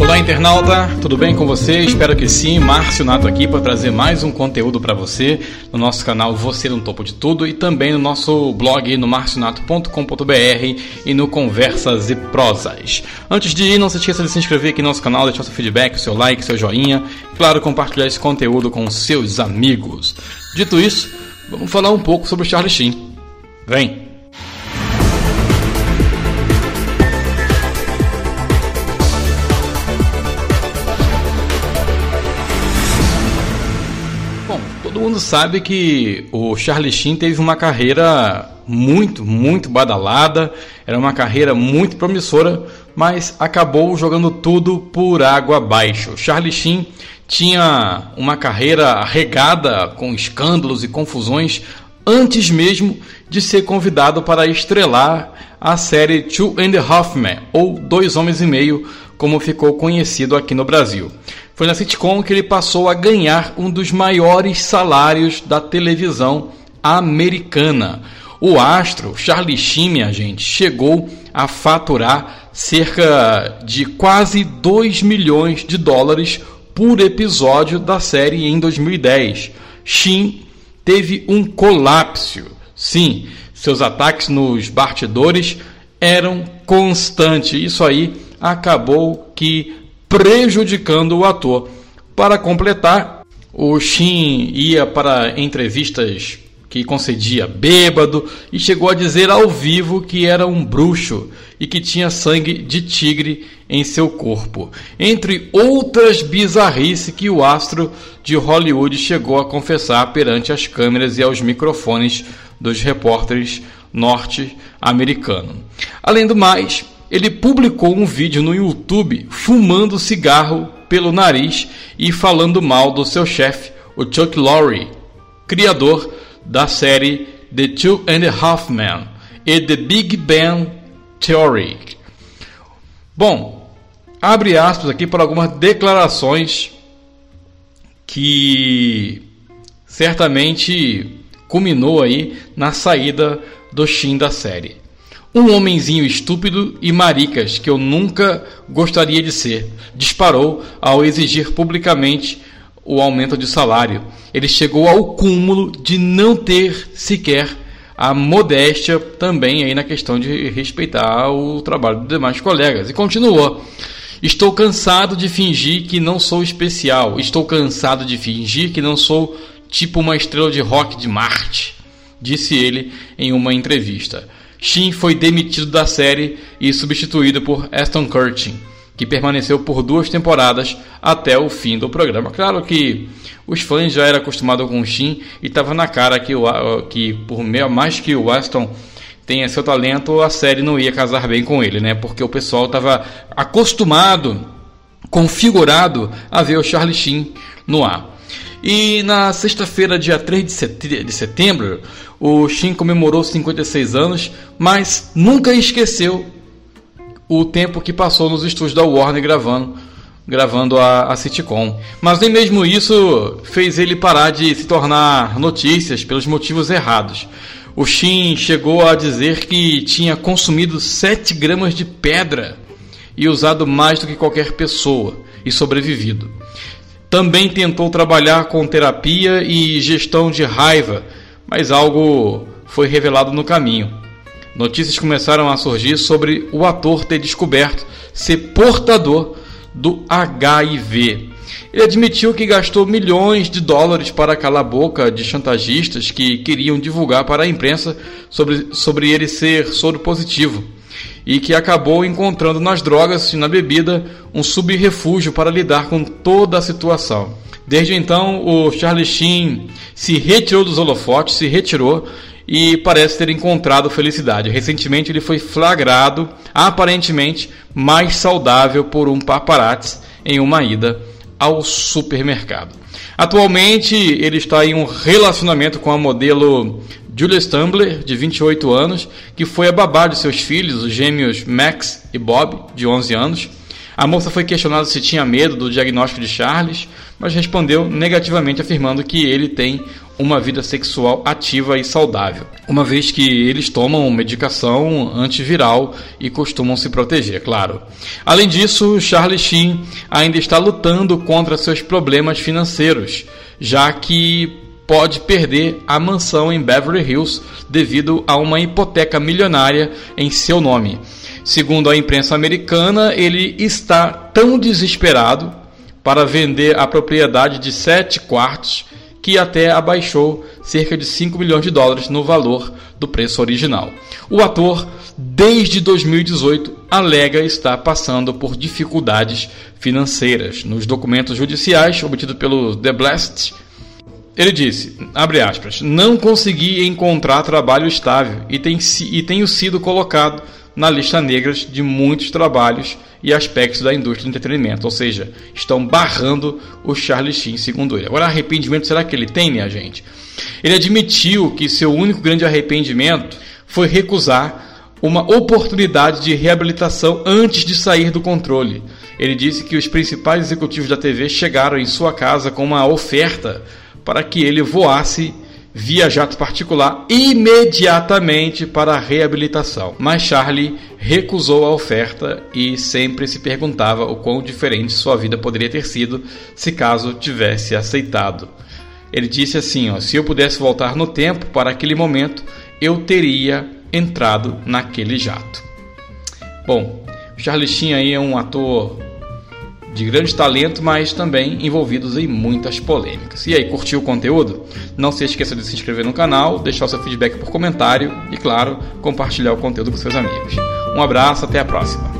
Olá, internauta, tudo bem com você? Espero que sim. Márcio Nato aqui para trazer mais um conteúdo para você no nosso canal Você no Topo de Tudo e também no nosso blog no marcionato.com.br e no Conversas e Prosas. Antes de ir, não se esqueça de se inscrever aqui no nosso canal, deixar seu feedback, seu like, seu joinha, claro, compartilhar esse conteúdo com seus amigos. Dito isso, vamos falar um pouco sobre o Charlie Sheen. Vem! Mundo sabe que o Charlie Sheen teve uma carreira muito, muito badalada, era uma carreira muito promissora, mas acabou jogando tudo por água abaixo. Charlie Sheen tinha uma carreira regada com escândalos e confusões antes mesmo de ser convidado para estrelar a série Two and a Half Men, ou Dois Homens e Meio, como ficou conhecido aqui no Brasil. Foi na sitcom que ele passou a ganhar um dos maiores salários da televisão americana. O astro Charlie Sheen, minha gente, chegou a faturar cerca de quase 2 milhões de dólares por episódio da série em 2010. Sheen teve um colapso. Sim, seus ataques nos bastidores eram constantes. Isso aí acabou que prejudicando o ator. Para completar, o Shin ia para entrevistas que concedia bêbado e chegou a dizer ao vivo que era um bruxo e que tinha sangue de tigre em seu corpo. Entre outras bizarrices que o astro de Hollywood chegou a confessar perante as câmeras e aos microfones dos repórteres norte-americanos. Além do mais, ele publicou um vídeo no YouTube fumando cigarro pelo nariz e falando mal do seu chefe, o Chuck Lorre, criador da série The Two and a Half Men e The Big Bang Theory. Bom, abre aspas aqui para algumas declarações que certamente culminou aí na saída do Shin da série. Um homenzinho estúpido e maricas que eu nunca gostaria de ser, disparou ao exigir publicamente o aumento de salário. Ele chegou ao cúmulo de não ter sequer a modéstia também aí na questão de respeitar o trabalho dos demais colegas. E continuou. Estou cansado de fingir que não sou especial. Estou cansado de fingir que não sou tipo uma estrela de rock de Marte, disse ele em uma entrevista. Shin foi demitido da série e substituído por Aston Kutcher, que permaneceu por duas temporadas até o fim do programa. Claro que os fãs já eram acostumados com o Shin e estava na cara que, o, que por mais que o Aston tenha seu talento, a série não ia casar bem com ele, né? Porque o pessoal estava acostumado, configurado a ver o Charlie Sheen no ar. E na sexta-feira, dia 3 de setembro, o Shin comemorou 56 anos, mas nunca esqueceu o tempo que passou nos estúdios da Warner gravando, gravando a, a sitcom. Mas nem mesmo isso fez ele parar de se tornar notícias pelos motivos errados. O Shin chegou a dizer que tinha consumido 7 gramas de pedra e usado mais do que qualquer pessoa e sobrevivido. Também tentou trabalhar com terapia e gestão de raiva mas algo foi revelado no caminho. Notícias começaram a surgir sobre o ator ter descoberto ser portador do HIV. Ele admitiu que gastou milhões de dólares para calar a boca de chantagistas que queriam divulgar para a imprensa sobre, sobre ele ser soro positivo e que acabou encontrando nas drogas e na bebida um subrefúgio para lidar com toda a situação. Desde então, o Charlie Sheen se retirou dos holofotes, se retirou e parece ter encontrado felicidade. Recentemente, ele foi flagrado, aparentemente mais saudável, por um paparazzi em uma ida ao supermercado. Atualmente, ele está em um relacionamento com a modelo Julia Stumbler, de 28 anos, que foi a babá de seus filhos, os gêmeos Max e Bob, de 11 anos. A moça foi questionada se tinha medo do diagnóstico de Charles, mas respondeu negativamente, afirmando que ele tem uma vida sexual ativa e saudável, uma vez que eles tomam medicação antiviral e costumam se proteger, claro. Além disso, Charles Sheen ainda está lutando contra seus problemas financeiros, já que pode perder a mansão em Beverly Hills devido a uma hipoteca milionária em seu nome. Segundo a imprensa americana, ele está tão desesperado para vender a propriedade de sete quartos que até abaixou cerca de 5 milhões de dólares no valor do preço original. O ator, desde 2018, alega estar passando por dificuldades financeiras. Nos documentos judiciais obtidos pelo The Blast, ele disse, abre aspas, não consegui encontrar trabalho estável e, e tenho sido colocado na lista negra de muitos trabalhos e aspectos da indústria do entretenimento, ou seja, estão barrando o Charlie Sheen, segundo ele. Agora, arrependimento será que ele tem, minha gente? Ele admitiu que seu único grande arrependimento foi recusar uma oportunidade de reabilitação antes de sair do controle. Ele disse que os principais executivos da TV chegaram em sua casa com uma oferta para que ele voasse via jato particular imediatamente para a reabilitação. Mas Charlie recusou a oferta e sempre se perguntava o quão diferente sua vida poderia ter sido se caso tivesse aceitado. Ele disse assim: ó, se eu pudesse voltar no tempo para aquele momento, eu teria entrado naquele jato. Bom, Charlie Sheen aí é um ator de grande talento, mas também envolvidos em muitas polêmicas. E aí, curtiu o conteúdo? Não se esqueça de se inscrever no canal, deixar o seu feedback por comentário e, claro, compartilhar o conteúdo com seus amigos. Um abraço, até a próxima!